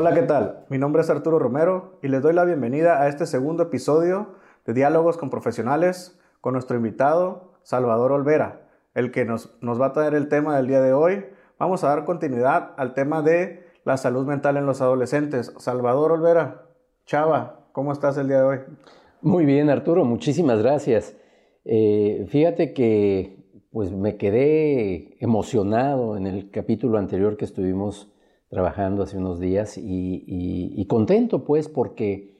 Hola, ¿qué tal? Mi nombre es Arturo Romero y les doy la bienvenida a este segundo episodio de Diálogos con Profesionales con nuestro invitado Salvador Olvera, el que nos, nos va a traer el tema del día de hoy. Vamos a dar continuidad al tema de la salud mental en los adolescentes. Salvador Olvera, Chava, ¿cómo estás el día de hoy? Muy bien, Arturo, muchísimas gracias. Eh, fíjate que pues me quedé emocionado en el capítulo anterior que estuvimos trabajando hace unos días y, contento pues porque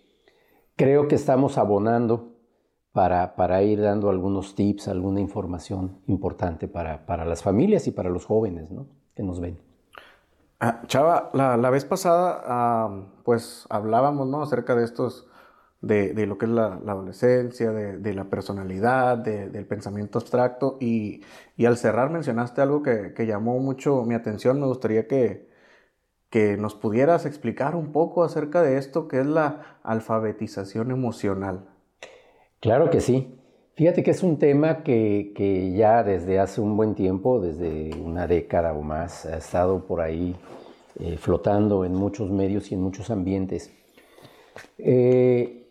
creo que estamos abonando para, para, ir dando algunos tips, alguna información importante para, para las familias y para los jóvenes ¿no? que nos ven. Ah, Chava, la, la, vez pasada pues hablábamos ¿no? acerca de estos, de, de lo que es la, la adolescencia, de, de, la personalidad, del pensamiento abstracto y, y, al cerrar mencionaste algo que, que llamó mucho mi atención, me gustaría que, que nos pudieras explicar un poco acerca de esto que es la alfabetización emocional. Claro que sí. Fíjate que es un tema que, ya desde hace un buen tiempo, desde una década o más, ha estado por ahí eh, flotando en muchos medios y en muchos ambientes. Eh,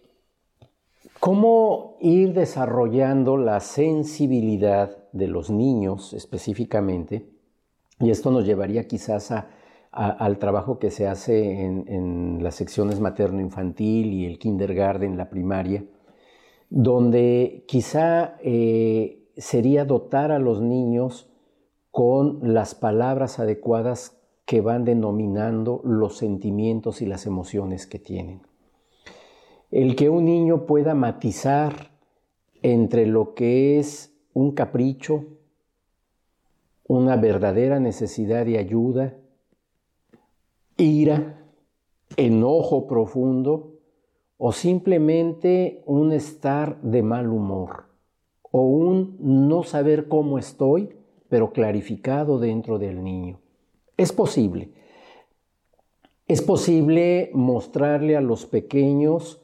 ¿Cómo ir desarrollando la sensibilidad de los niños específicamente? Y esto nos llevaría quizás a al trabajo que se hace en, las secciones materno-infantil y el kindergarten, la primaria, donde quizá eh, sería dotar a los niños con las palabras adecuadas que van denominando los sentimientos y las emociones que tienen. El que un niño pueda matizar entre lo que es un capricho, una verdadera necesidad de ayuda, ira, enojo profundo o simplemente un estar de mal humor o un no saber cómo estoy, pero clarificado dentro del niño. Es posible. Es posible mostrarle a los pequeños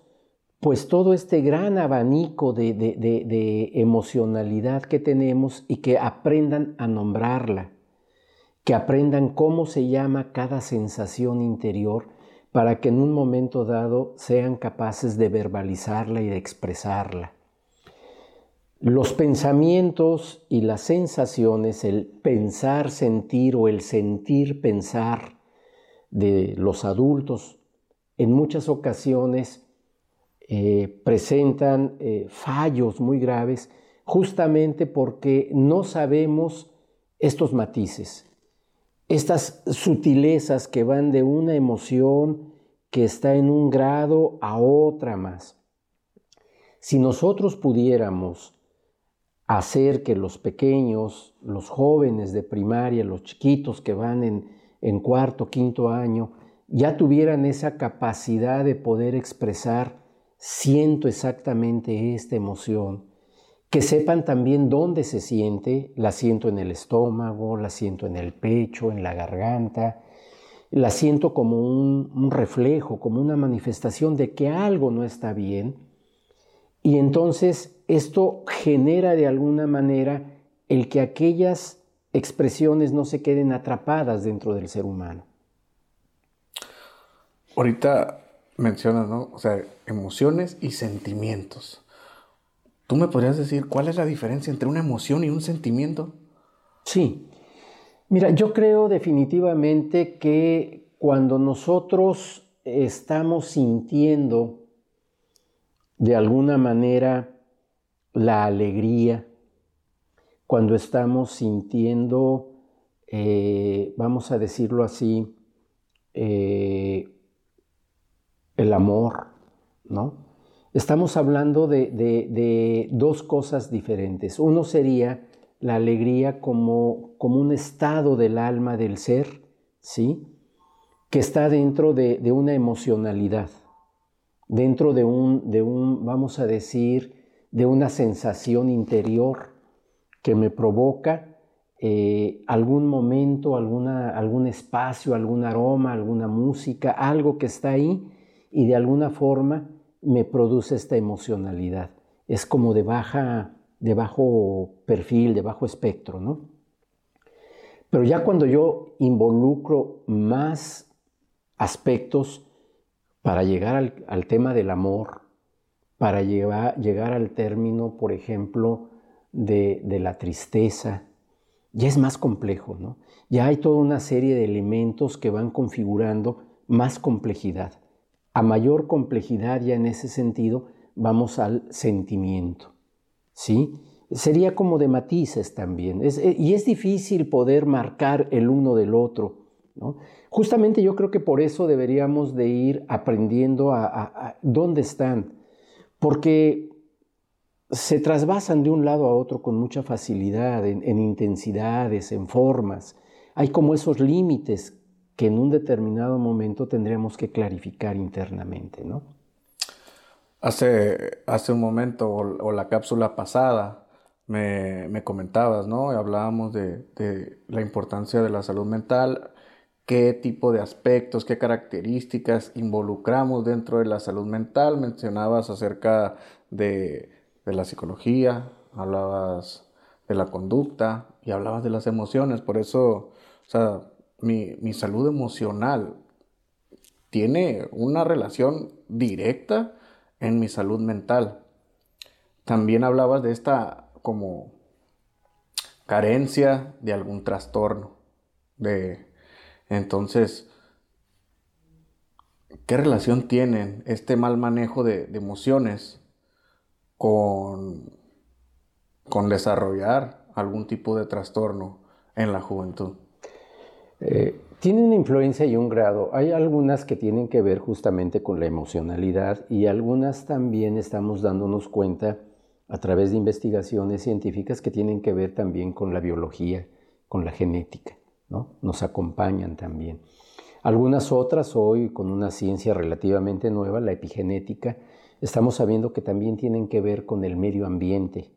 pues todo este gran abanico de, de emocionalidad que tenemos y que aprendan a nombrarla que aprendan cómo se llama cada sensación interior para que en un momento dado sean capaces de verbalizarla y de expresarla. Los pensamientos y las sensaciones, el pensar, sentir o el sentir, pensar de los adultos, en muchas ocasiones eh, presentan eh, fallos muy graves justamente porque no sabemos estos matices estas sutilezas que van de una emoción que está en un grado a otra más. Si nosotros pudiéramos hacer que los pequeños, los jóvenes de primaria, los chiquitos que van en, cuarto, quinto año, ya tuvieran esa capacidad de poder expresar, siento exactamente esta emoción, que sepan también dónde se siente, la siento en el estómago, la siento en el pecho, en la garganta, la siento como un, reflejo, como una manifestación de que algo no está bien. Y entonces esto genera de alguna manera el que aquellas expresiones no se queden atrapadas dentro del ser humano. Ahorita mencionas, ¿no? O sea, emociones y sentimientos. ¿Tú me podrías decir cuál es la diferencia entre una emoción y un sentimiento? Sí. Mira, yo creo definitivamente que cuando nosotros estamos sintiendo de alguna manera la alegría, cuando estamos sintiendo, eh, vamos a decirlo así, eh, el amor, ¿no? Estamos hablando de, dos cosas diferentes. Uno sería la alegría como, un estado del alma del ser, ¿sí? Que está dentro de, una emocionalidad, dentro de un, de un, vamos a decir, de una sensación interior que me provoca eh, algún momento, alguna, algún espacio, algún aroma, alguna música, algo que está ahí y de alguna forma me produce esta emocionalidad. Es como de, bajo perfil, de bajo espectro, ¿no? Pero ya cuando yo involucro más aspectos para llegar al, tema del amor, para llegar al término, por ejemplo, de, de, la tristeza, ya es más complejo, ¿no? Ya hay toda una serie de elementos que van configurando más complejidad. A mayor complejidad ya en ese sentido vamos al sentimiento, ¿sí? Sería como de matices también. Eh, y es difícil poder marcar el uno del otro, ¿no? Justamente yo creo que por eso deberíamos de ir aprendiendo a, dónde están, porque se trasvasan de un lado a otro con mucha facilidad, en, en intensidades, en formas. Hay como esos límites que en un determinado momento tendríamos que clarificar internamente, ¿no? Hace, hace un momento, o, la cápsula pasada, me, me, comentabas, ¿no? Hablábamos de, de, la importancia de la salud mental, qué tipo de aspectos, qué características involucramos dentro de la salud mental. Mencionabas acerca de, de la psicología, hablabas de la conducta y hablabas de las emociones. Por eso, o sea, mi, salud emocional tiene una relación directa en mi salud mental. También hablabas de esta como carencia de algún trastorno. De, entonces, ¿qué relación tienen este mal manejo de, emociones con, con desarrollar algún tipo de trastorno en la juventud? Eh, tiene una influencia y un grado. Hay algunas que tienen que ver justamente con la emocionalidad y algunas también estamos dándonos cuenta a través de investigaciones científicas que tienen que ver también con la biología, con la genética, ¿no? Nos acompañan también. Algunas otras hoy con una ciencia relativamente nueva, la epigenética, estamos sabiendo que también tienen que ver con el medio ambiente,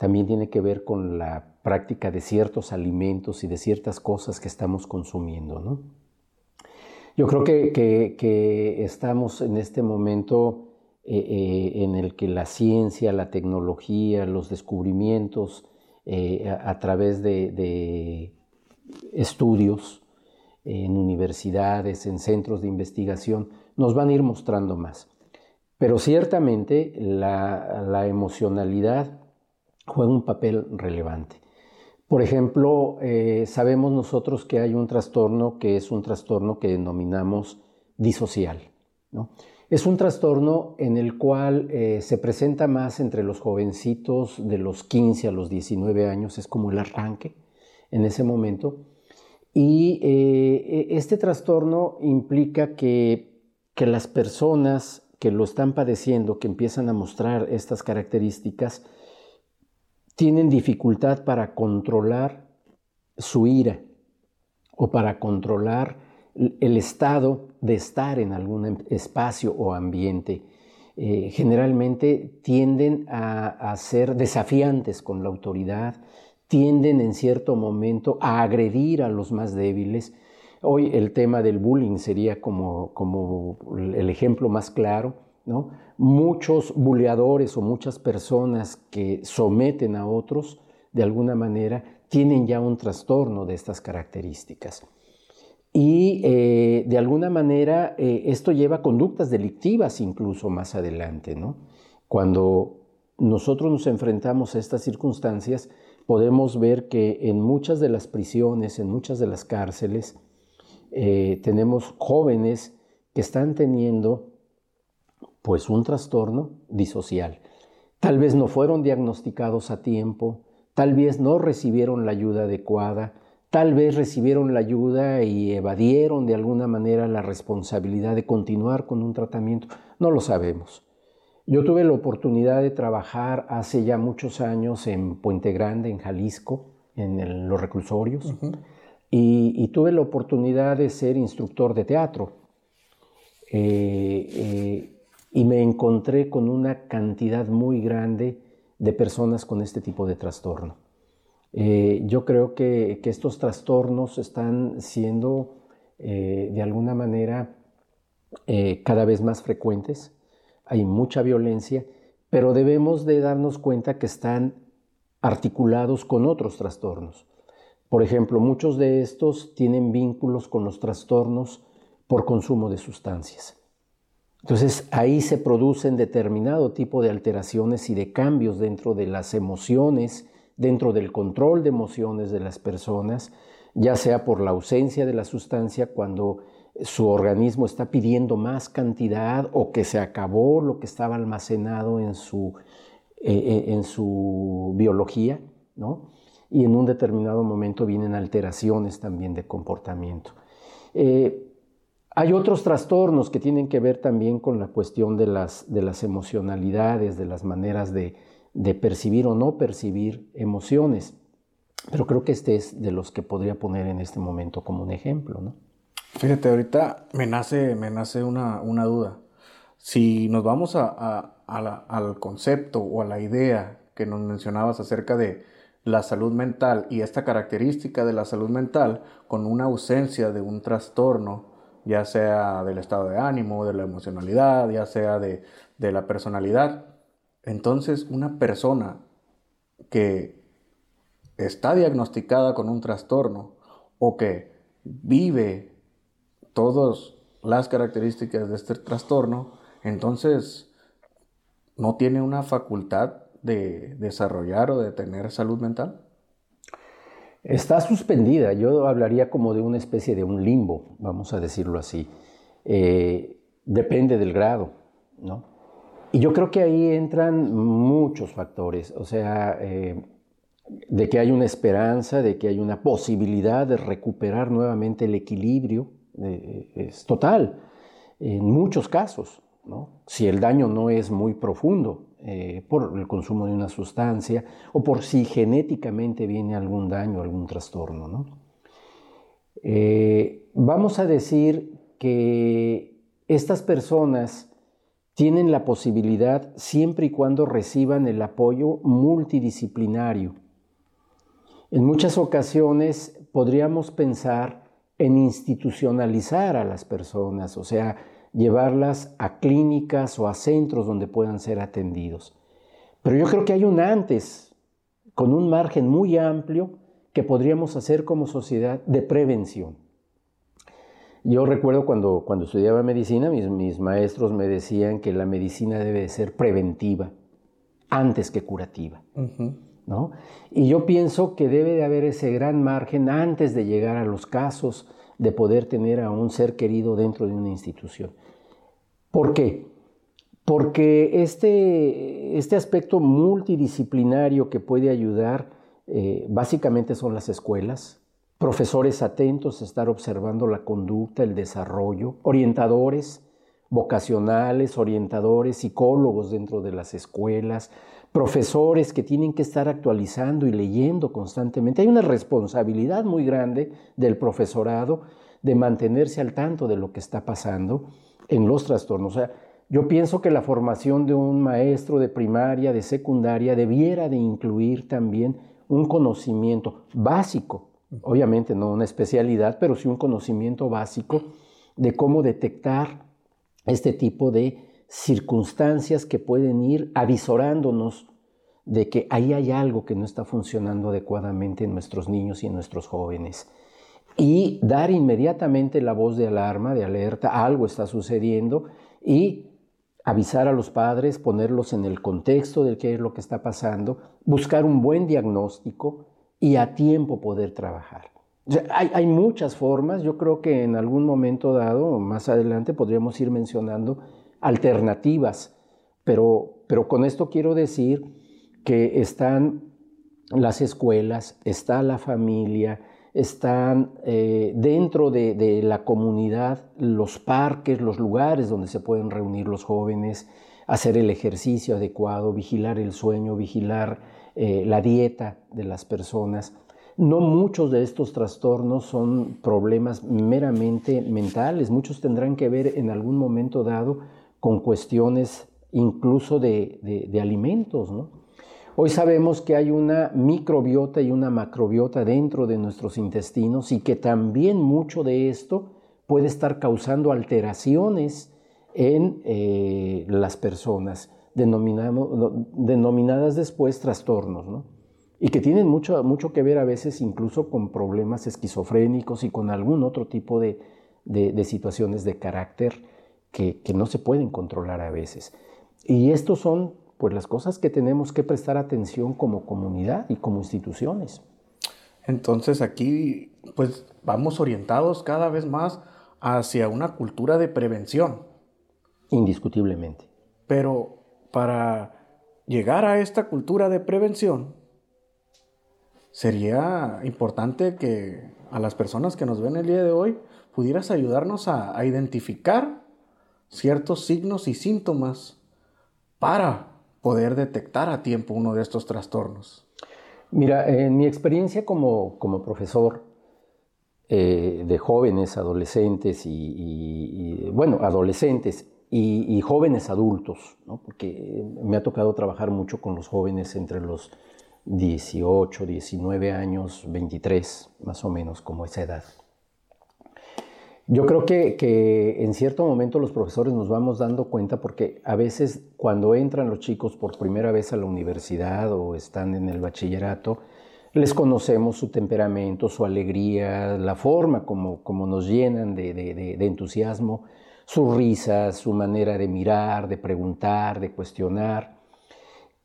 también tiene que ver con la práctica de ciertos alimentos y de ciertas cosas que estamos consumiendo. ¿no? Yo creo que, estamos en este momento eh, eh, en el que la ciencia, la tecnología, los descubrimientos eh, a, través de, estudios en universidades, en centros de investigación, nos van a ir mostrando más. Pero ciertamente la emocionalidad juega un papel relevante. Por ejemplo, eh, sabemos nosotros que hay un trastorno que es un trastorno que denominamos disocial. Es un trastorno en el cual eh, se presenta más entre los jovencitos de los 15 a los 19 años, es como el arranque en ese momento. Y eh, e, este trastorno implica que, que las personas que lo están padeciendo, que empiezan a mostrar estas características, tienen dificultad para controlar su ira o para controlar el estado de estar en algún em, espacio o ambiente. Eh, generalmente tienden a, ser desafiantes con la autoridad, tienden en cierto momento a agredir a los más débiles. Hoy el tema del bullying sería como, como el ejemplo más claro, muchos buleadores o muchas personas que someten a otros, de alguna manera, tienen ya un trastorno de estas características. Y eh, de alguna manera eh, esto lleva a conductas delictivas incluso más adelante. Cuando nosotros nos enfrentamos a estas circunstancias, podemos ver que en muchas de las prisiones, en muchas de las cárceles, eh, tenemos jóvenes que están teniendo pues un trastorno disocial. Tal vez no fueron diagnosticados a tiempo, tal vez no recibieron la ayuda adecuada, tal vez recibieron la ayuda y evadieron de alguna manera la responsabilidad de continuar con un tratamiento. No lo sabemos. Yo tuve la oportunidad de trabajar hace ya muchos años en Puente Grande, en Jalisco, en los reclusorios, y, tuve la oportunidad de ser instructor de teatro. Eh, eh, y me encontré con una cantidad muy grande de personas con este tipo de trastorno. Eh, yo creo que, estos trastornos están siendo eh, de alguna manera eh, cada vez más frecuentes, hay mucha violencia, pero debemos de darnos cuenta que están articulados con otros trastornos. Por ejemplo, muchos de estos tienen vínculos con los trastornos por consumo de sustancias. Entonces ahí se producen determinado tipo de alteraciones y de cambios dentro de las emociones, dentro del control de emociones de las personas, ya sea por la ausencia de la sustancia cuando su organismo está pidiendo más cantidad o que se acabó lo que estaba almacenado en su, eh, eh, en su biología, ¿no? y en un determinado momento vienen alteraciones también de comportamiento. Eh, hay otros trastornos que tienen que ver también con la cuestión de las, de las emocionalidades, de las maneras de, de percibir o no percibir emociones. Pero creo que este es de los que podría poner en este momento como un ejemplo, ¿no? Fíjate, ahorita me nace, me nace una, una duda. Si nos vamos a, a, al concepto o a la idea que nos mencionabas acerca de la salud mental y esta característica de la salud mental con una ausencia de un trastorno, ya sea del estado de ánimo, de la emocionalidad, ya sea de, de la personalidad, entonces una persona que está diagnosticada con un trastorno o que vive todas las características de este trastorno, entonces no tiene una facultad de desarrollar o de tener salud mental? Está suspendida, yo hablaría como de una especie de un limbo, vamos a decirlo así. Eh, depende del grado, ¿no? Y yo creo que ahí entran muchos factores, o sea, eh, de que hay una esperanza, de que hay una posibilidad de recuperar nuevamente el equilibrio, eh, es total, en muchos casos, ¿no? si el daño no es muy profundo eh, por el consumo de una sustancia o por si genéticamente viene algún daño, algún trastorno. ¿no? vamos a decir que estas personas tienen la posibilidad siempre y cuando reciban el apoyo multidisciplinario. En muchas ocasiones podríamos pensar en institucionalizar a las personas, o sea, llevarlas a clínicas o a centros donde puedan ser atendidos. Pero yo creo que hay un antes, con un margen muy amplio, que podríamos hacer como sociedad de prevención. Yo recuerdo cuando, cuando estudiaba medicina, mis, mis maestros me decían que la medicina debe ser preventiva antes que curativa. ¿no? Y yo pienso que debe de haber ese gran margen antes de llegar a los casos de poder tener a un ser querido dentro de una institución. ¿Por qué? Porque este, este aspecto multidisciplinario que puede ayudar eh, básicamente son las escuelas, profesores atentos a estar observando la conducta, el desarrollo, orientadores vocacionales, orientadores, psicólogos dentro de las escuelas, profesores que tienen que estar actualizando y leyendo constantemente. Hay una responsabilidad muy grande del profesorado de mantenerse al tanto de lo que está pasando en los trastornos. O sea, yo pienso que la formación de un maestro de primaria, de secundaria, debiera de incluir también un conocimiento básico obviamente no una especialidad, pero sí un conocimiento básico de cómo detectar este tipo de circunstancias que pueden ir avisorándonos de que ahí hay algo que no está funcionando adecuadamente en nuestros niños y en nuestros jóvenes. Y dar inmediatamente la voz de alarma, de alerta, algo está sucediendo y avisar a los padres, ponerlos en el contexto de qué es lo que está pasando, buscar un buen diagnóstico, y a tiempo poder trabajar. hay, muchas formas, yo creo que en algún momento dado, más adelante, podríamos ir mencionando alternativas, pero, pero con esto quiero decir que están las escuelas, está la familia, están eh, dentro de, de, la comunidad los parques, los lugares donde se pueden reunir los jóvenes, hacer el ejercicio adecuado, vigilar el sueño, vigilar eh, la dieta de las personas. No muchos de estos trastornos son problemas meramente mentales, muchos tendrán que ver en algún momento dado con cuestiones incluso de, alimentos. Hoy sabemos que hay una microbiota y una macrobiota dentro de nuestros intestinos y que también mucho de esto puede estar causando alteraciones en eh, las personas denominadas después trastornos, ¿no? y que tienen mucho, mucho que ver a veces incluso con problemas esquizofrénicos y con algún otro tipo de, de, situaciones de carácter que, no se pueden controlar a veces. Y estos son pues las cosas que tenemos que prestar atención como comunidad y como instituciones. Entonces aquí pues vamos orientados cada vez más hacia una cultura de prevención. Indiscutiblemente. Pero para llegar a esta cultura de prevención, sería importante que a las personas que nos ven el día de hoy pudieras ayudarnos a, identificar ciertos signos y síntomas para poder detectar a tiempo uno de estos trastornos. Mira, en mi experiencia como, profesor eh, de jóvenes, adolescentes y, bueno, adolescentes y, jóvenes adultos, porque me ha tocado trabajar mucho con los jóvenes entre los 18, 19 años, 23, más o menos como esa edad. Yo creo que, en cierto momento los profesores nos vamos dando cuenta porque a veces cuando entran los chicos por primera vez a la universidad o están en el bachillerato, les conocemos su temperamento, su alegría, la forma como, nos llenan de, de entusiasmo, sus risas, su manera de mirar, de preguntar, de cuestionar.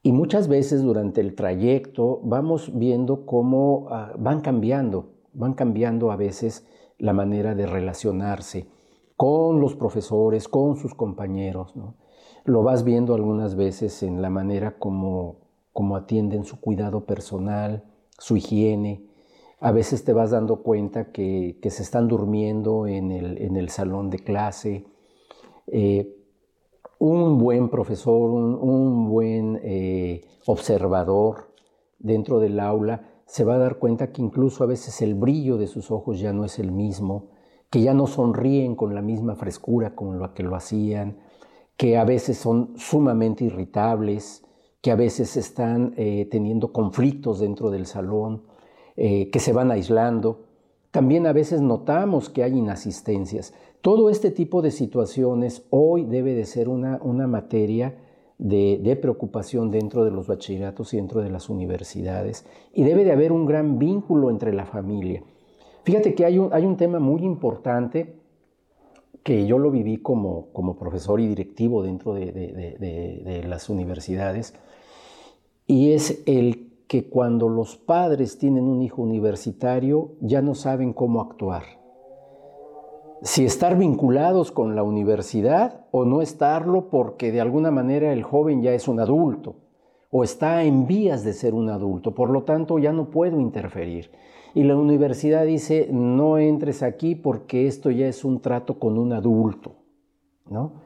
Y muchas veces durante el trayecto vamos viendo cómo ah, van cambiando, van cambiando a veces la manera de relacionarse con los profesores, con sus compañeros. Lo vas viendo algunas veces en la manera como, como atienden su cuidado personal, su higiene. A veces te vas dando cuenta que, se están durmiendo en el, en el salón de clase. Eh, un buen profesor, un, buen eh, observador dentro del aula se va a dar cuenta que incluso a veces el brillo de sus ojos ya no es el mismo, que ya no sonríen con la misma frescura con la que lo hacían, que a veces son sumamente irritables, que a veces están eh, teniendo conflictos dentro del salón, eh, que se van aislando. También a veces notamos que hay inasistencias. Todo este tipo de situaciones hoy debe de ser una, una materia de, preocupación dentro de los bachilleratos y dentro de las universidades y debe de haber un gran vínculo entre la familia. Fíjate que hay un, hay un tema muy importante que yo lo viví como, como profesor y directivo dentro de, de las universidades y es el que cuando los padres tienen un hijo universitario ya no saben cómo actuar si estar vinculados con la universidad o no estarlo porque de alguna manera el joven ya es un adulto o está en vías de ser un adulto, por lo tanto ya no puedo interferir. Y la universidad dice, no entres aquí porque esto ya es un trato con un adulto, ¿no?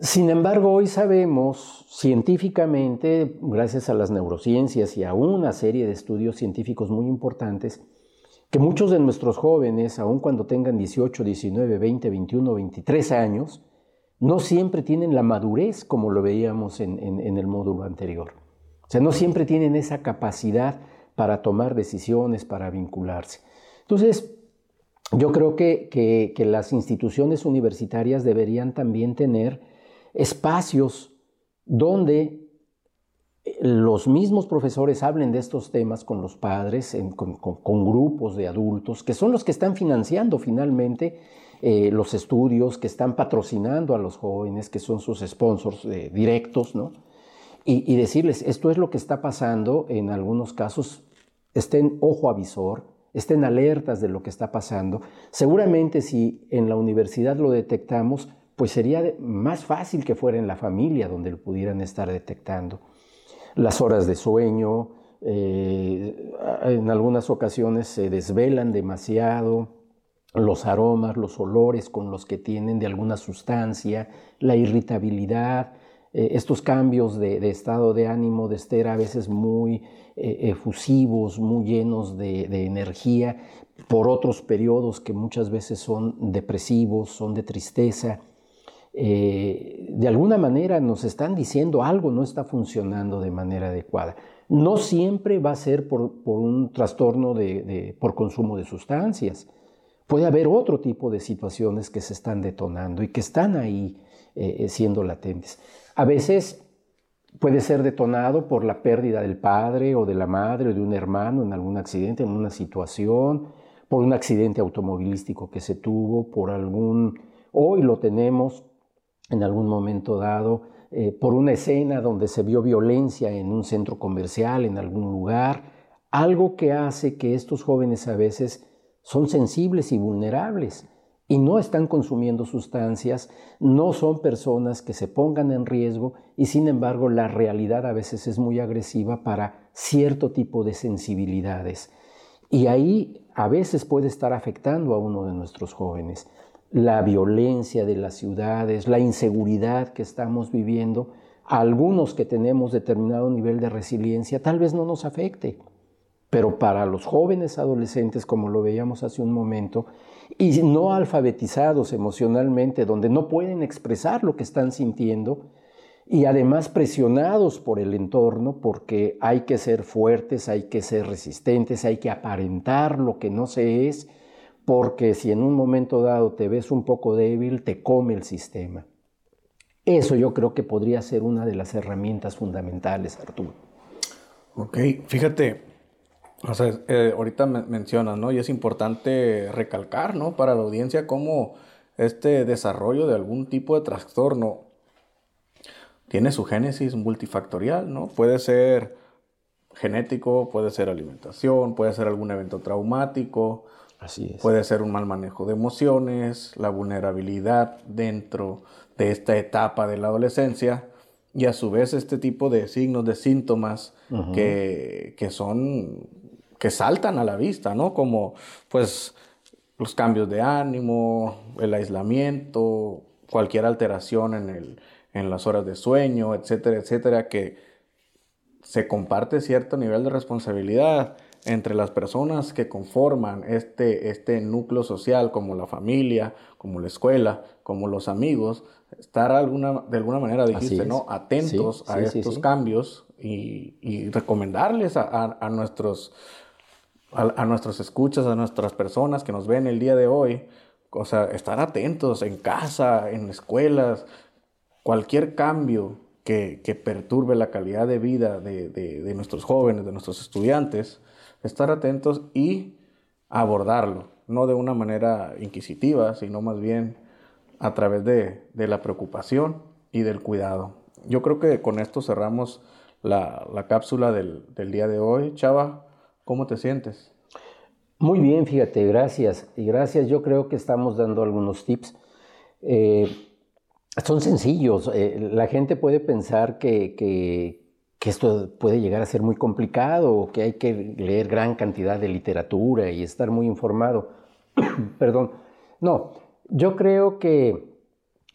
Sin embargo, hoy sabemos científicamente, gracias a las neurociencias y a una serie de estudios científicos muy importantes, que muchos de nuestros jóvenes, aun cuando tengan 18, 19, 20, 21, 23 años, no siempre tienen la madurez como lo veíamos en, el módulo anterior. O sea, no siempre tienen esa capacidad para tomar decisiones, para vincularse. Entonces, yo creo que, que las instituciones universitarias deberían también tener espacios donde los mismos profesores hablen de estos temas con los padres, con, grupos de adultos, que son los que están financiando finalmente eh, los estudios, que están patrocinando a los jóvenes, que son sus sponsors eh, directos, ¿no? Y, decirles, esto es lo que está pasando, en algunos casos estén ojo avisor, estén alertas de lo que está pasando. Seguramente si en la universidad lo detectamos, pues sería más fácil que fuera en la familia donde lo pudieran estar detectando las horas de sueño, eh, en algunas ocasiones se desvelan demasiado, los aromas, los olores con los que tienen de alguna sustancia, la irritabilidad, eh, estos cambios de, estado de ánimo, de estar a veces muy eh, efusivos, muy llenos de, de, energía, por otros periodos que muchas veces son depresivos, son de tristeza. Eh, de alguna manera nos están diciendo algo no está funcionando de manera adecuada. No siempre va a ser por, un trastorno de, por consumo de sustancias. Puede haber otro tipo de situaciones que se están detonando y que están ahí eh, eh, siendo latentes. A veces puede ser detonado por la pérdida del padre o de la madre o de un hermano en algún accidente, en una situación, por un accidente automovilístico que se tuvo, por algún, hoy lo tenemos en algún momento dado, eh, por una escena donde se vio violencia en un centro comercial, en algún lugar, algo que hace que estos jóvenes a veces son sensibles y vulnerables y no están consumiendo sustancias, no son personas que se pongan en riesgo y sin embargo la realidad a veces es muy agresiva para cierto tipo de sensibilidades. Y ahí a veces puede estar afectando a uno de nuestros jóvenes. La violencia de las ciudades, la inseguridad que estamos viviendo, a algunos que tenemos determinado nivel de resiliencia tal vez no nos afecte, pero para los jóvenes adolescentes, como lo veíamos hace un momento, y no alfabetizados emocionalmente, donde no pueden expresar lo que están sintiendo, y además presionados por el entorno, porque hay que ser fuertes, hay que ser resistentes, hay que aparentar lo que no se es, porque si en un momento dado te ves un poco débil, te come el sistema. Eso yo creo que podría ser una de las herramientas fundamentales, Arturo. Ok, fíjate, o sea, eh, ahorita mencionas, ¿no? Y es importante recalcar, ¿no? Para la audiencia cómo este desarrollo de algún tipo de trastorno tiene su génesis multifactorial, ¿no? Puede ser genético, puede ser alimentación, puede ser algún evento traumático, Así es. puede ser un mal manejo de emociones, la vulnerabilidad dentro de esta etapa de la adolescencia y a su vez este tipo de signos, de síntomas que, que son que saltan a la vista, ¿no? Como pues los cambios de ánimo, el aislamiento, cualquier alteración en, el, en las horas de sueño, etcétera, etcétera, que se comparte cierto nivel de responsabilidad entre las personas que conforman este, este núcleo social, como la familia, como la escuela, como los amigos, estar alguna, de alguna manera, dijiste, ¿no? Atentos a estos cambios y, recomendarles a nuestros a, nuestros escuchas, a nuestras personas que nos ven el día de hoy, o sea, estar atentos en casa, en escuelas, cualquier cambio que, perturbe la calidad de vida de, nuestros jóvenes, de nuestros estudiantes, estar atentos y abordarlo, no de una manera inquisitiva, sino más bien a través de, la preocupación y del cuidado. Yo creo que con esto cerramos la, cápsula del, del día de hoy. Chava, ¿Cómo te sientes? Muy bien, fíjate, gracias. Y gracias, yo creo que estamos dando algunos tips. Eh, son sencillos. Eh, la gente puede pensar que, que, esto puede llegar a ser muy complicado o que hay que leer gran cantidad de literatura y estar muy informado. Perdón. No, yo creo que,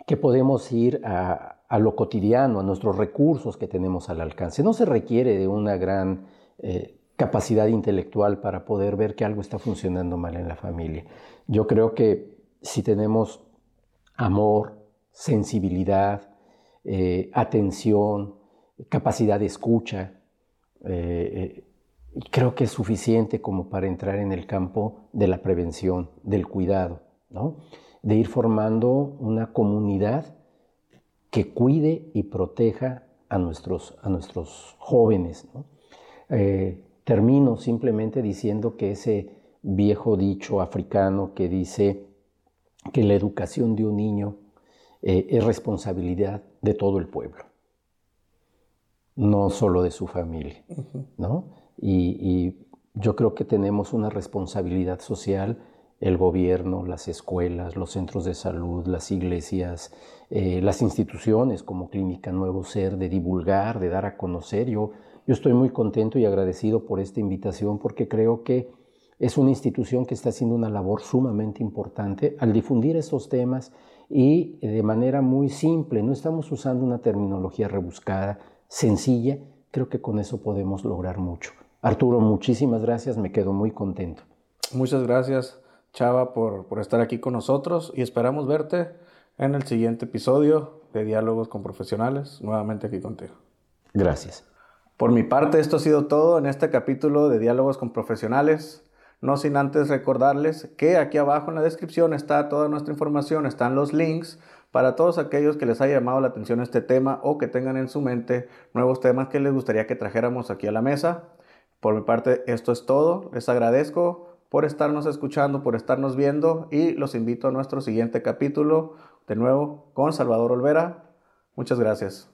que podemos ir a, a, lo cotidiano, a nuestros recursos que tenemos al alcance. No se requiere de una gran... Eh, capacidad intelectual para poder ver que algo está funcionando mal en la familia. Yo creo que si tenemos amor, sensibilidad, eh, atención, capacidad de escucha, eh, eh, creo que es suficiente como para entrar en el campo de la prevención, del cuidado, ¿no? de ir formando una comunidad que cuide y proteja a nuestros, a nuestros jóvenes. ¿no? Termino simplemente diciendo que ese viejo dicho africano que dice que la educación de un niño eh, es responsabilidad de todo el pueblo, no solo de su familia, ¿no? Y, yo creo que tenemos una responsabilidad social, el gobierno, las escuelas, los centros de salud, las iglesias, eh, las instituciones como Clínica Nuevo Ser, de divulgar, de dar a conocer. Yo yo estoy muy contento y agradecido por esta invitación porque creo que es una institución que está haciendo una labor sumamente importante al difundir estos temas y de manera muy simple. No estamos usando una terminología rebuscada, sencilla. Creo que con eso podemos lograr mucho. Arturo, muchísimas gracias, me quedo muy contento. Muchas gracias, Chava, por, por estar aquí con nosotros y esperamos verte en el siguiente episodio de Diálogos con Profesionales, nuevamente aquí contigo. Gracias. Por mi parte, esto ha sido todo en este capítulo de Diálogos con Profesionales. No sin antes recordarles que aquí abajo en la descripción está toda nuestra información, están los links para todos aquellos que les haya llamado la atención este tema o que tengan en su mente nuevos temas que les gustaría que trajéramos aquí a la mesa. Por mi parte, esto es todo. Les agradezco por estarnos escuchando, por estarnos viendo y los invito a nuestro siguiente capítulo, de nuevo con Salvador Olvera. Muchas gracias.